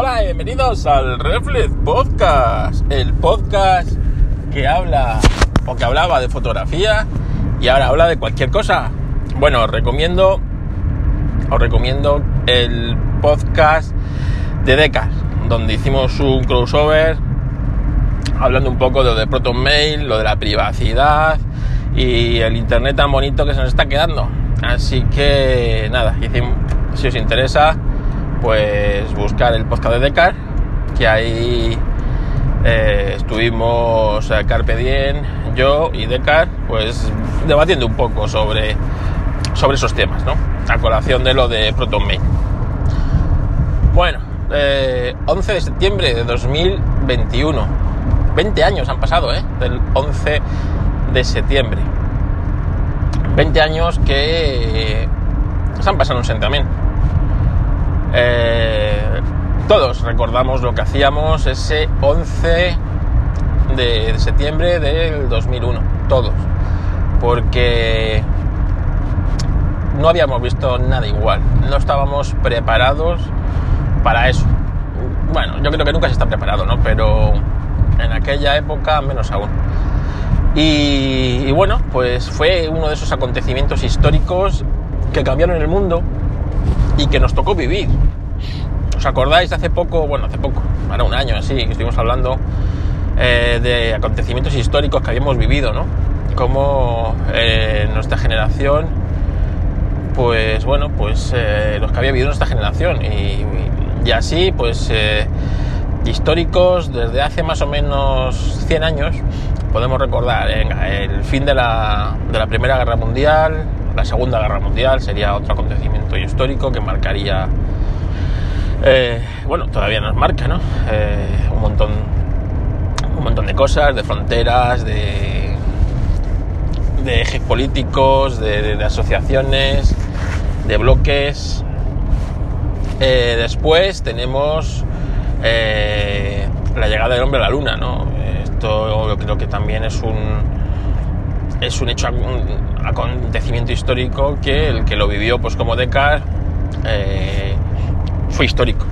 Hola y bienvenidos al Reflex Podcast, el podcast que habla o que hablaba de fotografía y ahora habla de cualquier cosa. Bueno, os recomiendo, os recomiendo el podcast de Decas, donde hicimos un crossover hablando un poco de lo de Proton Mail, lo de la privacidad y el internet tan bonito que se nos está quedando. Así que nada, si os interesa, pues buscar el podcast de Decar, que ahí eh, estuvimos eh, Carpe Diem, yo y Decar, pues debatiendo un poco sobre, sobre esos temas, ¿no? A colación de lo de Proton Mail. Bueno, 11 eh, de septiembre de 2021. 20 años han pasado, ¿eh? Del 11 de septiembre. 20 años que se han pasado un también eh, todos recordamos lo que hacíamos ese 11 de, septiembre del 2001, todos, porque no habíamos visto nada igual, no estábamos preparados para eso. Bueno, yo creo que nunca se está preparado, ¿no? Pero en aquella época menos aún. Y, y, bueno, pues fue uno de esos acontecimientos históricos que cambiaron el mundo y que nos tocó vivir. ¿Os acordáis de hace poco, bueno, hace poco, ahora un año así, que estuvimos hablando eh, de acontecimientos históricos que habíamos vivido, ¿no? Como eh, nuestra generación, pues bueno, pues eh, los que había vivido nuestra generación y, y así, pues históricos desde hace más o menos 100 años, podemos recordar el fin de la, de la Primera Guerra Mundial, la Segunda Guerra Mundial sería otro acontecimiento histórico que marcaría, eh, bueno, todavía nos marca, ¿no? Eh, un montón, un montón de cosas, de fronteras, de, de ejes políticos, de, asociaciones, de bloques. Eh, después tenemos la llegada del hombre a la luna, ¿no? Esto yo creo que también es un es un hecho, acontecimiento histórico que el que lo vivió pues como Descartes eh, fue histórico.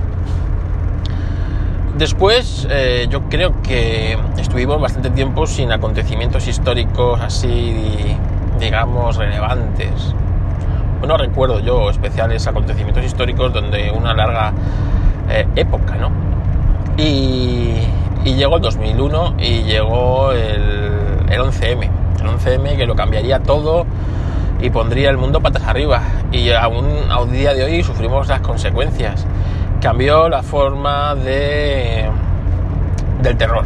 Después eh, yo creo que estuvimos bastante tiempo sin acontecimientos históricos así, digamos, relevantes. No recuerdo yo especiales acontecimientos históricos donde una larga eh, época, ¿no? Y, llegó el 2001 y llegó el, el 11M el 11M que lo cambiaría todo y pondría el mundo patas arriba. Y aún a un día de hoy sufrimos las consecuencias. Cambió la forma de del terror.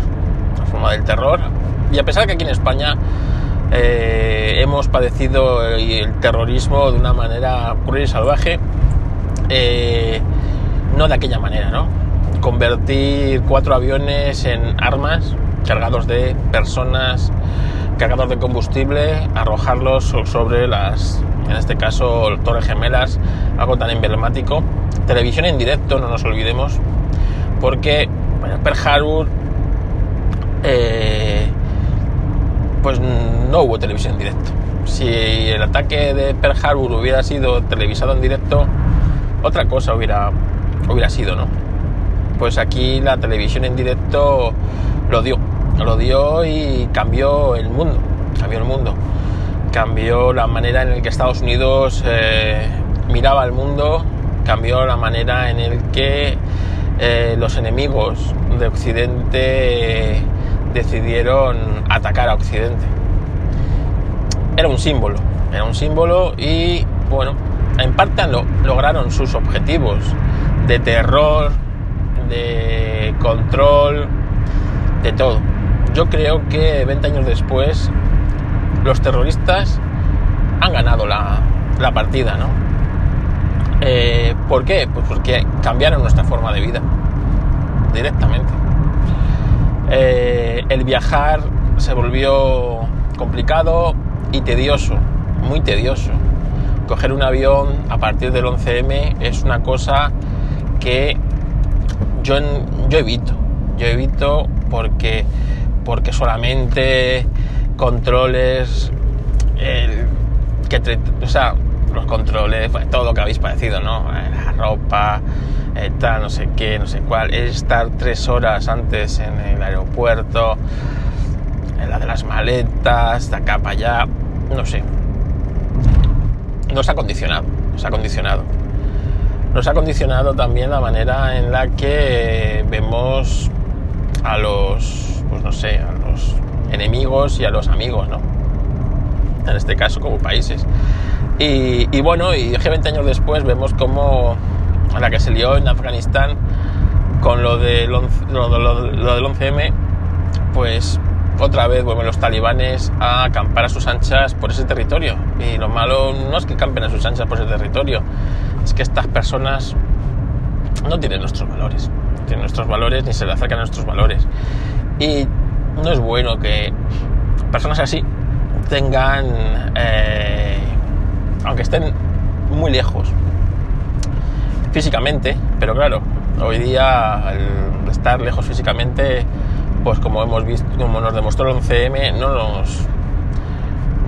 La forma del terror. Y a pesar que aquí en España eh, hemos padecido el terrorismo de una manera cruel y salvaje, eh, no de aquella manera, ¿no? Convertir cuatro aviones en armas cargados de personas cargador de combustible, arrojarlos sobre las, en este caso, Torres Gemelas, algo tan emblemático. Televisión en directo, no nos olvidemos, porque Pearl Harbor, eh, pues no hubo televisión en directo. Si el ataque de Pearl Harbor hubiera sido televisado en directo, otra cosa hubiera, hubiera sido, ¿no? Pues aquí la televisión en directo lo dio lo dio y cambió el mundo, cambió el mundo, cambió la manera en la que Estados Unidos eh, miraba al mundo, cambió la manera en la que eh, los enemigos de Occidente decidieron atacar a Occidente. Era un símbolo, era un símbolo y bueno, en parte lo, lograron sus objetivos de terror, de control, de todo yo creo que 20 años después los terroristas han ganado la, partida, ¿no? Eh, ¿Por qué? Pues porque cambiaron nuestra forma de vida directamente. Eh, el viajar se volvió complicado y tedioso, muy tedioso. Coger un avión a partir del 11M es una cosa que yo, yo evito. Yo evito porque porque solamente controles, que o sea, los controles, pues, todo lo que habéis padecido, ¿no? Eh, la ropa, eh, tal, no sé qué, no sé cuál, es estar tres horas antes en el aeropuerto, en la de las maletas, de acá para allá, no sé. Nos ha condicionado, nos ha condicionado. Nos ha condicionado también la manera en la que vemos a los, pues no sé, a los enemigos y a los amigos, ¿no? En este caso como países. Y, bueno, y 20 años después vemos como la que se lió en Afganistán con lo del, lo, del 11M, pues otra vez vuelven los talibanes a acampar a sus anchas por ese territorio. Y lo malo no es que campen a sus anchas por ese territorio, es que estas personas no tienen nuestros valores. Tienen nuestros valores ni se le acercan a nuestros valores. Y no es bueno que personas así tengan, eh, aunque estén muy lejos físicamente, pero claro, hoy día estar lejos físicamente, pues como hemos visto, como nos demostró el 11M, no nos,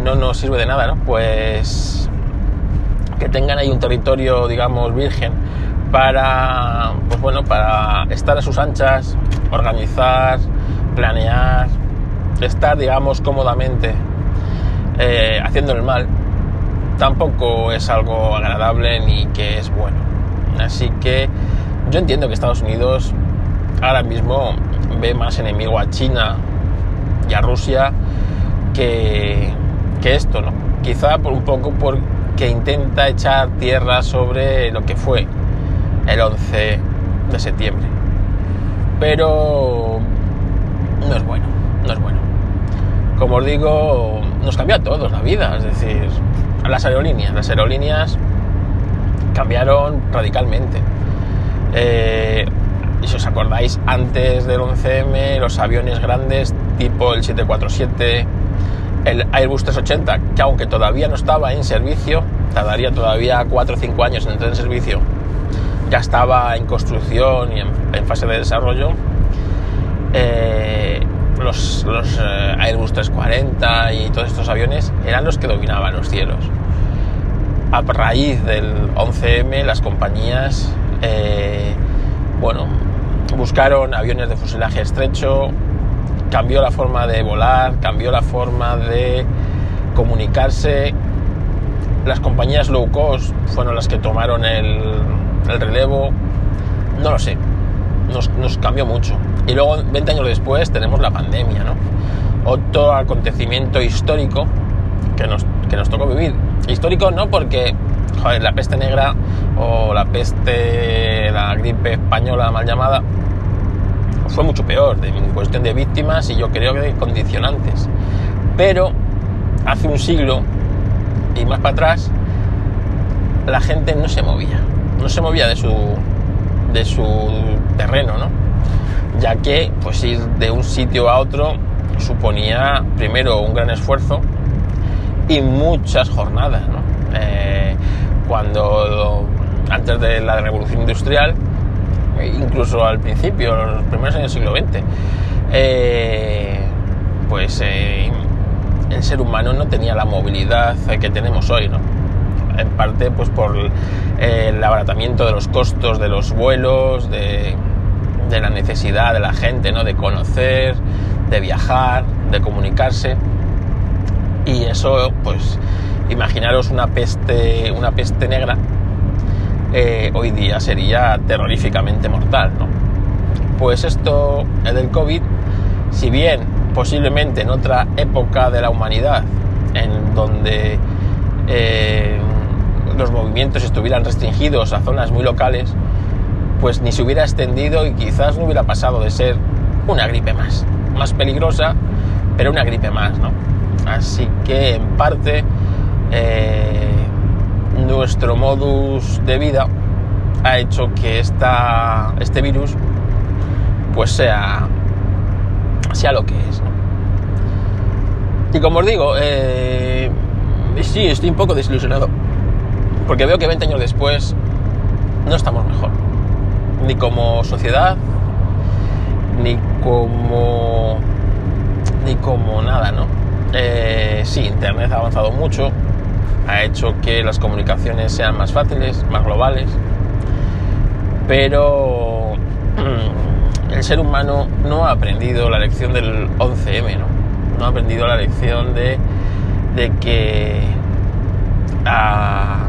no nos sirve de nada, ¿no? Pues que tengan ahí un territorio, digamos, virgen para, pues bueno, para estar a sus anchas, organizar, planear, estar, digamos, cómodamente eh, haciendo el mal, tampoco es algo agradable ni que es bueno. Así que yo entiendo que Estados Unidos ahora mismo ve más enemigo a China y a Rusia que, que esto, ¿no? Quizá por un poco porque intenta echar tierra sobre lo que fue el 11 de septiembre. Pero no es bueno, no es bueno. Como os digo, nos cambia a todos la vida, es decir, a las aerolíneas, las aerolíneas cambiaron radicalmente. Eh, y si os acordáis, antes del 11M, los aviones grandes tipo el 747, el Airbus 380, que aunque todavía no estaba en servicio, tardaría todavía 4 o 5 años en entrar en servicio, ya estaba en construcción y en, fase de desarrollo. Eh, los, eh, Airbus 340 y todos estos aviones eran los que dominaban los cielos. A raíz del 11M, las compañías, eh, bueno, buscaron aviones de fuselaje estrecho, cambió la forma de volar, cambió la forma de comunicarse. Las compañías low cost fueron las que tomaron el, relevo. No lo sé, nos, nos, cambió mucho. Y luego, 20 años después, tenemos la pandemia, ¿no? Otro acontecimiento histórico que nos, que nos tocó vivir. Histórico no porque, joder, la peste negra o la peste, la gripe española mal llamada, fue mucho peor en cuestión de víctimas y yo creo que de condicionantes. Pero hace un siglo y más para atrás, la gente no se movía, no se movía de su, de su terreno, ¿no? Ya que pues ir de un sitio a otro suponía primero un gran esfuerzo y muchas jornadas, ¿no? Eh, cuando antes de la revolución industrial incluso al principio, los primeros años del siglo XX, eh, pues eh, el ser humano no tenía la movilidad que tenemos hoy, ¿no? En parte, pues por el abaratamiento de los costos de los vuelos, de, de la necesidad de la gente, ¿no? De conocer, de viajar, de comunicarse. Y eso, pues, imaginaros una peste, una peste negra eh, hoy día sería terroríficamente mortal. ¿no? Pues esto del COVID, si bien posiblemente en otra época de la humanidad, en donde eh, los movimientos estuvieran restringidos a zonas muy locales, pues ni se hubiera extendido y quizás no hubiera pasado de ser una gripe más, más peligrosa, pero una gripe más, ¿no? Así que en parte eh, nuestro modus de vida ha hecho que esta, este virus pues sea, sea lo que es. Y como os digo, eh, sí, estoy un poco desilusionado. Porque veo que 20 años después no estamos mejor. Ni como sociedad, ni como. ni como nada, ¿no? Eh, sí, Internet ha avanzado mucho, ha hecho que las comunicaciones sean más fáciles, más globales, pero el ser humano no ha aprendido la lección del 11M, ¿no? No ha aprendido la lección de, de que a,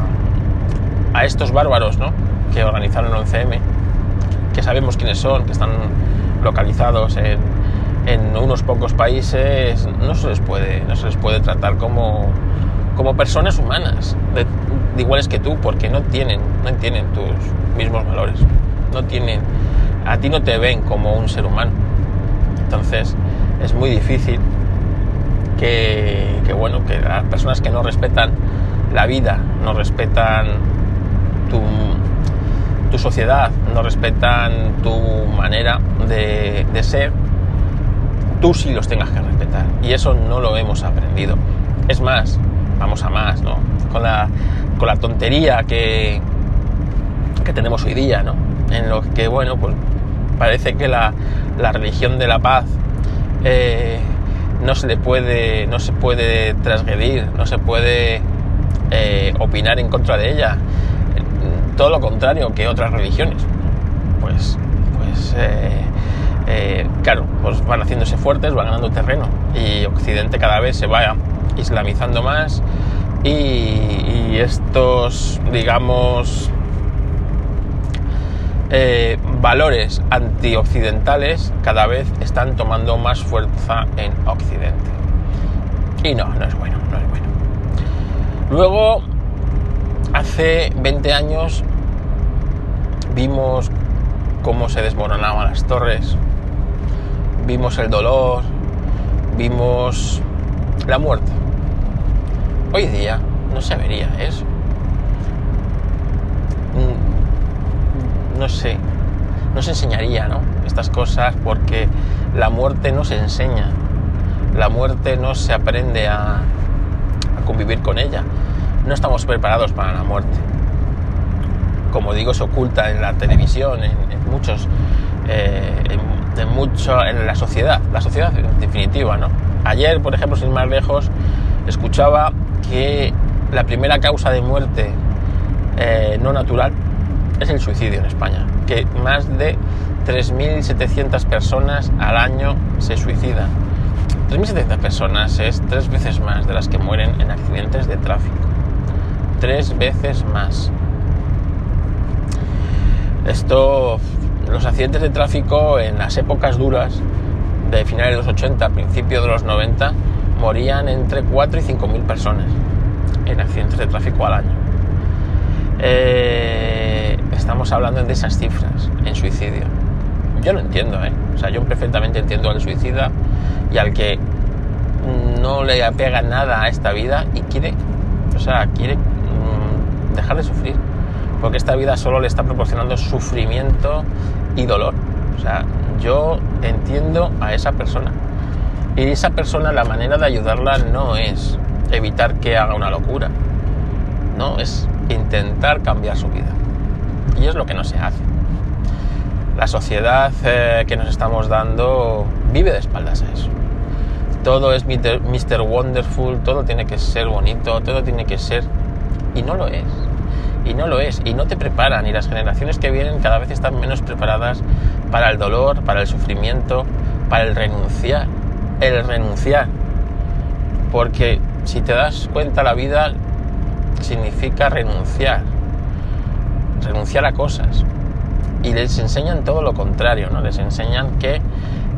a estos bárbaros, ¿no? Que organizaron el 11M, que sabemos quiénes son, que están localizados en, unos pocos países, no se les puede, no se les puede tratar como, como personas humanas, de iguales que tú, porque no tienen, no tienen tus mismos valores, no tienen, a ti no te ven como un ser humano. Entonces es muy difícil que, que bueno, que las personas que no respetan la vida, no respetan tu, sociedad, no respetan tu manera de, de ser, tú sí los tengas que respetar. Y eso no lo hemos aprendido. Es más, vamos a más, ¿no? Con la, con la tontería que, que tenemos hoy día, ¿no? En lo que, bueno, pues parece que la, la religión de la paz eh, no se le puede, no se puede transgredir, no se puede eh, opinar en contra de ella. Todo lo contrario que otras religiones. Pues, pues eh, eh, claro, pues van haciéndose fuertes, van ganando terreno y Occidente cada vez se va islamizando más y, estos, digamos, eh, valores antioccidentales cada vez están tomando más fuerza en Occidente. Y no, no es bueno, no es bueno. Luego, hace 20 años, vimos cómo se desmoronaban las torres, vimos el dolor, vimos la muerte. Hoy día no se vería eso. No sé, no se enseñaría, ¿no? Estas cosas porque la muerte no se enseña, la muerte no se aprende a, a convivir con ella. No estamos preparados para la muerte. Como digo, se oculta en la televisión, en, muchos, eh, en, mucho, en la sociedad, la sociedad en definitiva, ¿no? Ayer, por ejemplo, sin más lejos, escuchaba que la primera causa de muerte eh, no natural es el suicidio en España, que más de 3.700 personas al año se suicidan. 3.700 personas es tres veces más de las que mueren en accidentes de tráfico. Tres veces más. Esto, los accidentes de tráfico en las épocas duras de finales de los 80, principios de los 90, morían entre 4 y 5 mil personas en accidentes de tráfico al año. Eh, estamos hablando de esas cifras en suicidio. Yo lo entiendo, ¿eh? O sea, yo perfectamente entiendo al suicida y al que no le apega nada a esta vida y quiere, o sea, quiere dejar de sufrir. Porque esta vida solo le está proporcionando sufrimiento y dolor. O sea, yo entiendo a esa persona. Y esa persona la manera de ayudarla no es evitar que haga una locura. No, es intentar cambiar su vida. Y es lo que no se hace. La sociedad eh, que nos estamos dando vive de espaldas a eso. Todo es Mr. Wonderful, todo tiene que ser bonito, todo tiene que ser... Y no lo es. Y no lo es. Y no te preparan. Y las generaciones que vienen cada vez están menos preparadas para el dolor, para el sufrimiento, para el renunciar. El renunciar. Porque si te das cuenta, la vida significa renunciar. Renunciar a cosas. Y les enseñan todo lo contrario, ¿no? Les enseñan que,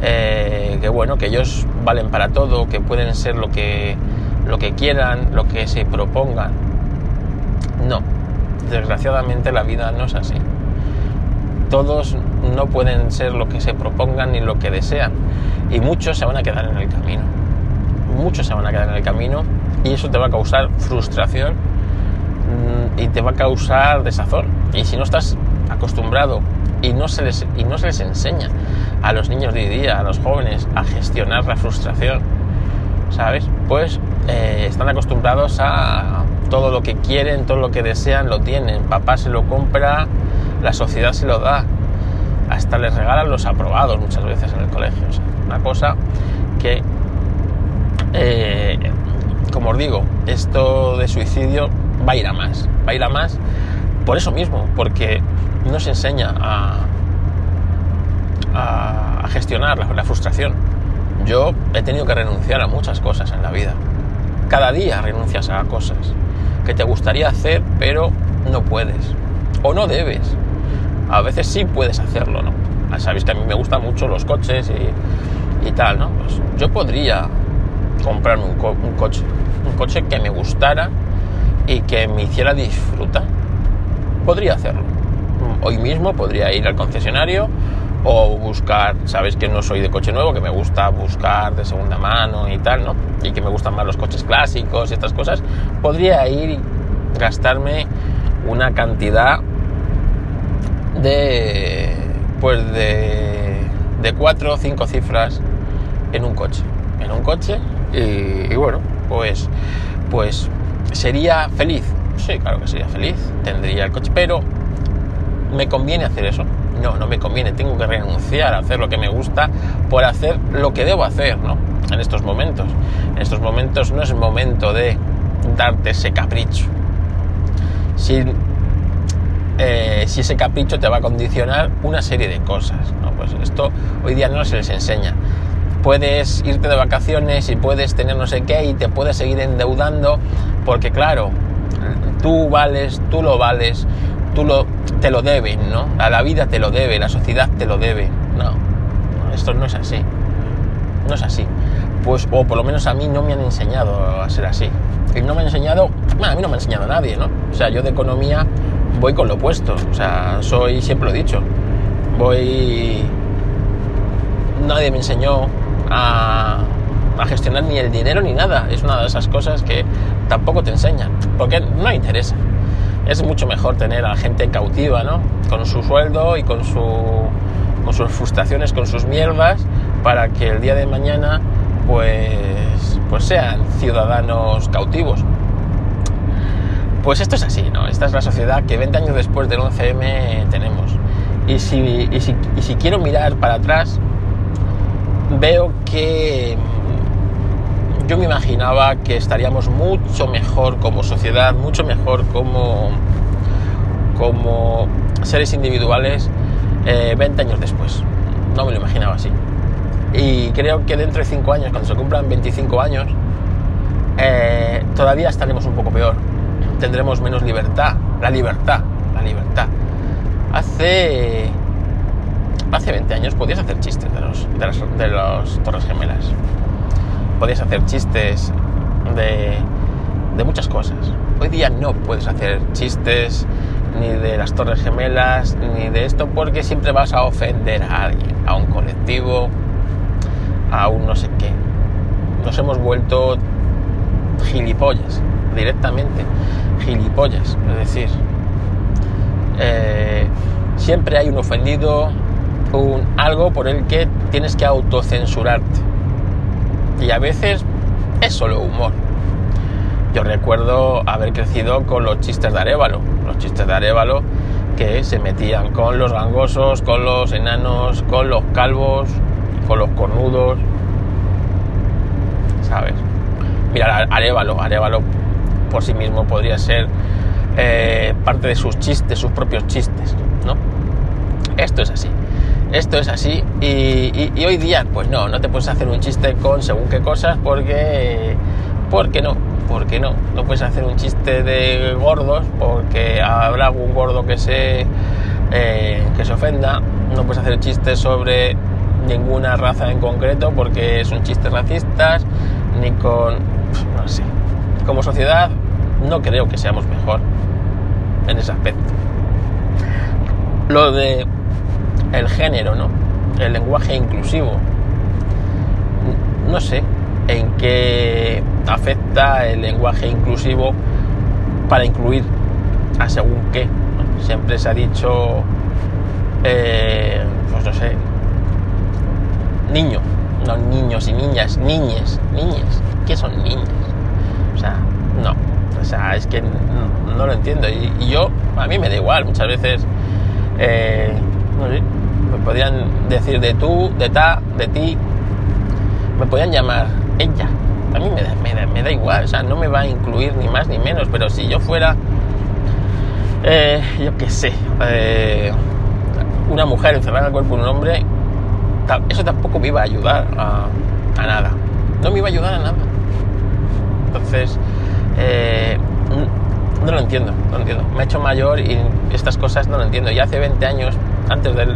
eh, que bueno, que ellos valen para todo, que pueden ser lo que, lo que quieran, lo que se propongan. No, desgraciadamente la vida no es así. Todos no pueden ser lo que se propongan ni lo que desean. Y muchos se van a quedar en el camino. Muchos se van a quedar en el camino y eso te va a causar frustración y te va a causar desazón. Y si no estás acostumbrado y no se les, y no se les enseña a los niños de hoy día, a los jóvenes, a gestionar la frustración, ¿sabes? Pues eh, están acostumbrados a todo lo que quieren, todo lo que desean, lo tienen. Papá se lo compra, la sociedad se lo da. Hasta les regalan los aprobados muchas veces en el colegio. Una cosa que, eh, como os digo, esto de suicidio va a más. Va más por eso mismo, porque no se enseña a, gestionar la, frustración. Yo he tenido que renunciar a muchas cosas en la vida. Cada día renuncias a cosas que te gustaría hacer, pero no puedes. O no debes. A veces sí puedes hacerlo, ¿no? Sabéis que a mí me gustan mucho los coches y, tal, ¿no? Pues yo podría comprarme un coche. Un coche que me gustara y que me hiciera disfrutar. Podría hacerlo. Hoy mismo podría ir al concesionario o buscar, sabéis que no soy de coche nuevo, que me gusta buscar de segunda mano y tal, ¿no? Y que me gustan más los coches clásicos y estas cosas, podría ir y gastarme una cantidad de, pues de, de cuatro o cinco cifras en un coche, en un coche y, y bueno, pues, pues sería feliz, sí, claro que sería feliz, tendría el coche, pero me conviene hacer eso no, no me conviene, tengo que renunciar a hacer lo que me gusta por hacer lo que debo hacer, ¿no? En estos momentos. En estos momentos no es momento de darte ese capricho. Si, eh, si ese capricho te va a condicionar una serie de cosas, ¿no? Pues esto hoy día no se les enseña. Puedes irte de vacaciones y puedes tener no sé qué y te puedes seguir endeudando porque claro, tú vales, tú lo vales, tú lo, te lo deben, ¿no? A la vida te lo debe, la sociedad te lo debe. No, esto no es así. No es así. Pues, o por lo menos a mí no me han enseñado a ser así. Y no me han enseñado, bueno, a mí no me ha enseñado nadie, ¿no? O sea, yo de economía voy con lo opuesto. O sea, soy, siempre lo he dicho, voy... Nadie me enseñó a, a gestionar ni el dinero ni nada. Es una de esas cosas que tampoco te enseñan, porque no interesa es mucho mejor tener a gente cautiva, ¿no? Con su sueldo y con, su, con sus frustraciones, con sus mierdas, para que el día de mañana pues, pues sean ciudadanos cautivos. Pues esto es así, ¿no? Esta es la sociedad que 20 años después del 11M tenemos. Y si, y si, y si quiero mirar para atrás, veo que yo me imaginaba que estaríamos mucho mejor como sociedad, mucho mejor como, como seres individuales 20 eh, años después. No me lo imaginaba así. Y creo que dentro de 5 años, cuando se cumplan 25 años, eh, todavía estaremos un poco peor. Tendremos menos libertad. La libertad, la libertad. Hace, hace 20 años podías hacer chistes de los, de, las, de los Torres Gemelas podías hacer chistes de, muchas cosas. Hoy día no puedes hacer chistes ni de las Torres Gemelas, ni de esto, porque siempre vas a ofender a alguien, a un colectivo, a un no sé qué. Nos hemos vuelto gilipollas, directamente, gilipollas, es decir, eh, siempre hay un ofendido, un algo por el que tienes que autocensurarte y a veces es solo humor. Yo recuerdo haber crecido con los chistes de Arevalo, los chistes de Arevalo que se metían con los gangosos, con los enanos, con los calvos, con los cornudos, ¿sabes? Mira, Arevalo, Arevalo por sí mismo podría ser eh, parte de sus chistes, sus propios chistes, ¿no? Esto es así esto es así y, hoy día pues no, no te puedes hacer un chiste con según qué cosas porque, porque no, porque no, no puedes hacer un chiste de gordos porque habrá algún gordo que se, eh, que se ofenda, no puedes hacer chistes sobre ninguna raza en concreto porque son chistes racistas, ni con, no sé, como sociedad no creo que seamos mejor en ese aspecto. Lo de el género, ¿no? El lenguaje inclusivo. No sé en qué afecta el lenguaje inclusivo para incluir a según qué. Siempre se ha dicho, eh, pues no sé, niño, no niños y niñas, niñes, niñas. ¿Qué son niñas? O sea, no. O sea, es que no, lo entiendo. Y, yo, a mí me da igual. Muchas veces, eh, no sé, me podrían decir de tú, de ta, de ti, me podían llamar ella. A mí me da, me da, igual, o sea, no me va a incluir ni más ni menos, pero si yo fuera Eh, yo qué sé, eh, una mujer encerrada en el cuerpo de un hombre, eso tampoco me iba a ayudar a, nada. No me iba a ayudar a nada. Entonces, eh, no lo entiendo, no lo entiendo. Me he hecho mayor y estas cosas no lo entiendo. Y hace 20 años, antes del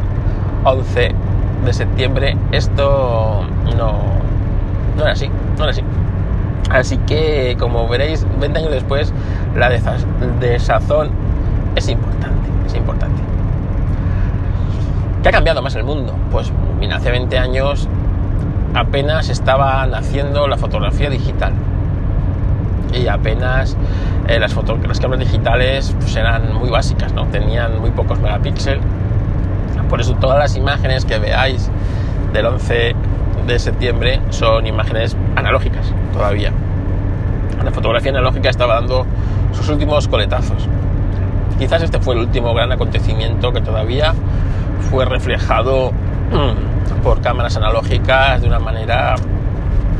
11 de septiembre, esto no, no era así, no era así. Así que, como veréis, 20 años después, la desazón es importante, es importante. ¿Qué ha cambiado más el mundo? Pues mira, hace 20 años apenas estaba naciendo la fotografía digital. Y apenas eh, las, las cámaras digitales pues, eran muy básicas, ¿no? Tenían muy pocos megapíxeles. Por eso todas las imágenes que veáis del 11 de septiembre son imágenes analógicas todavía. La fotografía analógica estaba dando sus últimos coletazos. Quizás este fue el último gran acontecimiento que todavía fue reflejado mm, por cámaras analógicas de una manera,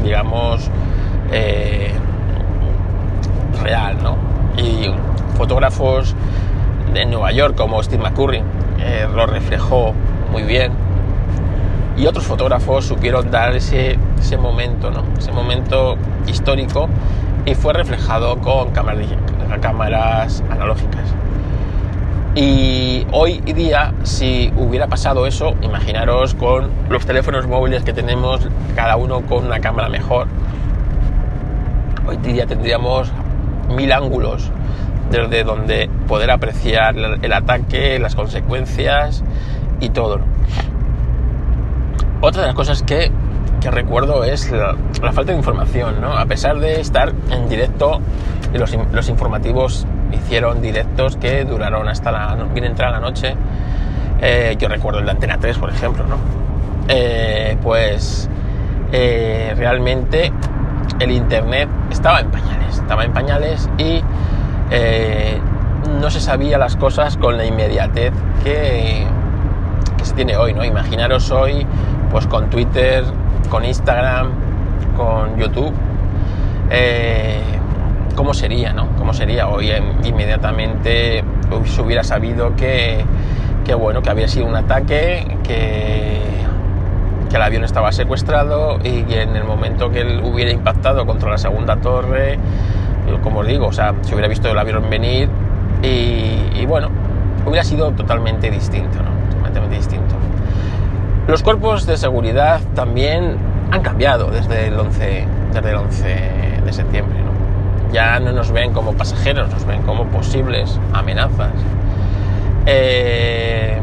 digamos, eh, real, ¿no? Y fotógrafos de Nueva York como Steve McCurry eh, lo reflejó muy bien y otros fotógrafos supieron dar ese, ese momento, ¿no? ese momento histórico y fue reflejado con cámaras, cámaras analógicas. Y hoy día, si hubiera pasado eso, imaginaros con los teléfonos móviles que tenemos, cada uno con una cámara mejor. Hoy día tendríamos mil ángulos desde donde poder apreciar el ataque, las consecuencias y todo. Otra de las cosas que, recuerdo es la, falta de información, ¿no? A pesar de estar en directo, los, los informativos hicieron directos que duraron hasta la, bien entrada la noche. Eh, yo recuerdo el de Antena 3, por ejemplo, ¿no? Eh, pues eh, realmente el Internet estaba en pañales, estaba en pañales y no se sabía las cosas con la inmediatez que, que se tiene hoy, ¿no? Imaginaros hoy pues con Twitter, con Instagram, con YouTube, eh, ¿cómo sería, no? ¿Cómo sería hoy? inmediatamente se hubiera sabido que, bueno, que había sido un ataque, que, que el avión estaba secuestrado y que en el momento que él hubiera impactado contra la segunda torre, como os digo, o sea, se hubiera visto el avión venir y, y bueno, hubiera sido totalmente distinto, ¿no? Totalmente distinto. Los cuerpos de seguridad también han cambiado desde el 11, desde el 11 de septiembre. Ya no nos ven como pasajeros, nos ven como posibles amenazas. Eh,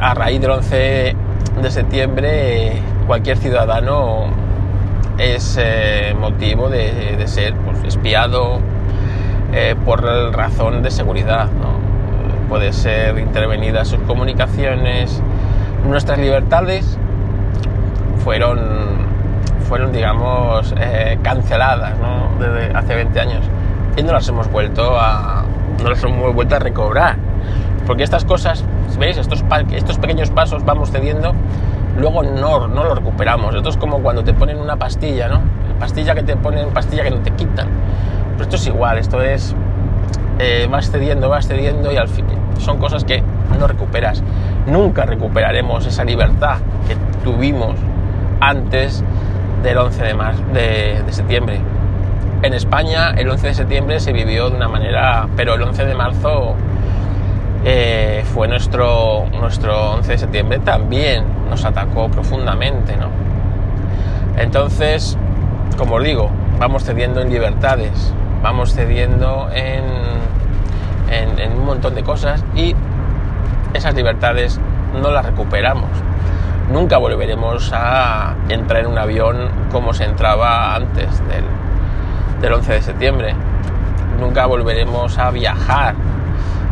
a raíz del 11 de septiembre, cualquier ciudadano es eh, motivo de, ser pues, espiado eh, por razón de seguridad. Puede ser intervenida sus comunicaciones, nuestras libertades fueron, fueron digamos, eh, canceladas desde hace 20 años y no las hemos vuelto a, no las hemos vuelto a recobrar. Porque estas cosas, ¿veis? Estos, estos pequeños pasos vamos cediendo, luego no, no lo recuperamos. Esto es como cuando te ponen una pastilla, ¿no? Pastilla que te ponen, pastilla que no te quitan. Pero esto es igual, esto es, eh, vas cediendo, vas cediendo y al fin son cosas que no recuperas. Nunca recuperaremos esa libertad que tuvimos antes del 11 de, de, septiembre. En España el 11 de septiembre se vivió de una manera, pero el 11 de marzo eh, fue nuestro, nuestro 11 de septiembre, también nos atacó profundamente. ¿no? Entonces, como os digo, vamos cediendo en libertades, vamos cediendo en, un montón de cosas y esas libertades no las recuperamos. Nunca volveremos a entrar en un avión como se entraba antes del, del 11 de septiembre. Nunca volveremos a viajar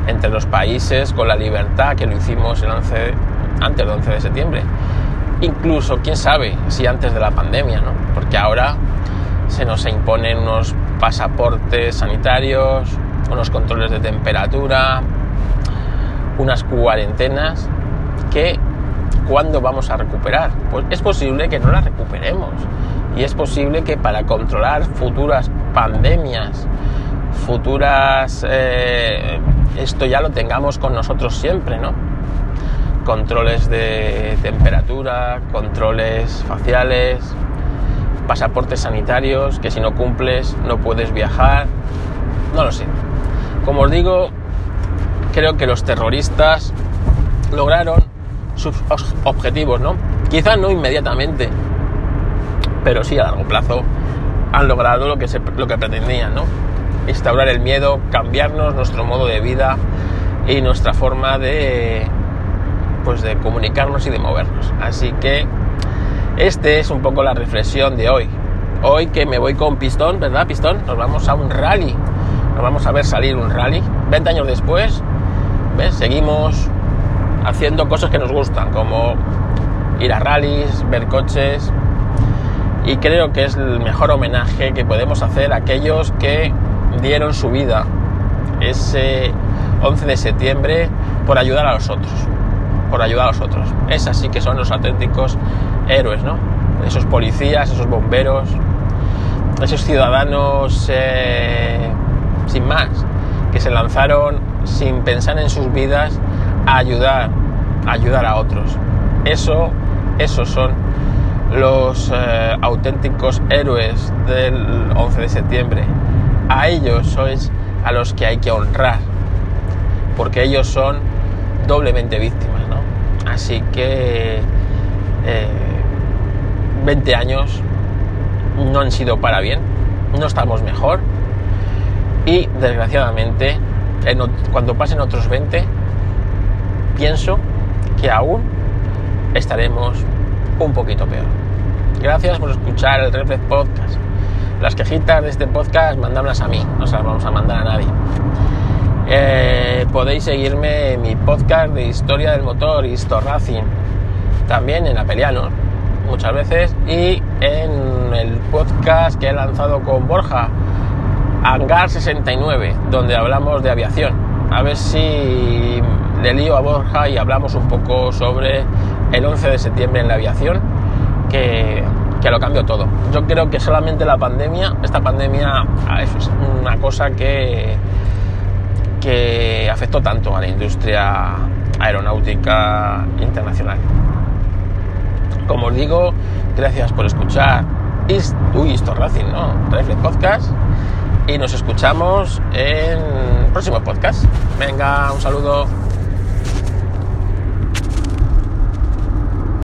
entre los países con la libertad que lo hicimos el 11, antes del 11 de septiembre. Incluso, quién sabe, si antes de la pandemia, ¿no? Porque ahora se nos imponen unos pasaportes sanitarios, unos controles de temperatura, unas cuarentenas que ¿cuándo vamos a recuperar? Pues es posible que no las recuperemos y es posible que para controlar futuras pandemias, futuras eh, esto ya lo tengamos con nosotros siempre, ¿no? Controles de temperatura, controles faciales, pasaportes sanitarios, que si no cumples no puedes viajar, no lo sé. Como os digo, creo que los terroristas lograron sus objetivos, ¿no? Quizás no inmediatamente, pero sí a largo plazo han logrado lo que, lo que pretendían, ¿no? Instaurar el miedo, cambiarnos nuestro modo de vida y nuestra forma de, pues de comunicarnos y de movernos. Así que este es un poco la reflexión de hoy. Hoy que me voy con Pistón, ¿verdad, Pistón? Nos vamos a un rally. Nos vamos a ver salir un rally. 20 años después, ¿ves? Seguimos haciendo cosas que nos gustan, como ir a rallies, ver coches, y creo que es el mejor homenaje que podemos hacer a aquellos que dieron su vida ese 11 de septiembre por ayudar a los otros, por ayudar a los otros. Es así que son los auténticos héroes, ¿no? Esos policías, esos bomberos, esos ciudadanos eh, sin más, que se lanzaron sin pensar en sus vidas a ayudar, a ayudar a otros. Eso, esos son los eh, auténticos héroes del 11 de septiembre. A ellos sois a los que hay que honrar, porque ellos son doblemente víctimas, ¿no? Así que 20 eh, años no han sido para bien, no estamos mejor y desgraciadamente cuando pasen otros 20 pienso que aún estaremos un poquito peor. Gracias por escuchar el Reflex Podcast. Las quejitas de este podcast, mandadlas a mí, no se las vamos a mandar a nadie. Eh, podéis seguirme en mi podcast de historia del motor, Histo Racing, también en Apeliano, muchas veces, y en el podcast que he lanzado con Borja, Hangar 69, donde hablamos de aviación. A ver si le lío a Borja y hablamos un poco sobre el 11 de septiembre en la aviación que, lo cambió todo. Yo creo que solamente la pandemia, esta pandemia ah, es una cosa que, que afectó tanto a la industria aeronáutica internacional. Como os digo, gracias por escuchar tu Histo Racing, ¿no? Reflex Podcast. Y nos escuchamos en el próximo podcast. Venga, un saludo.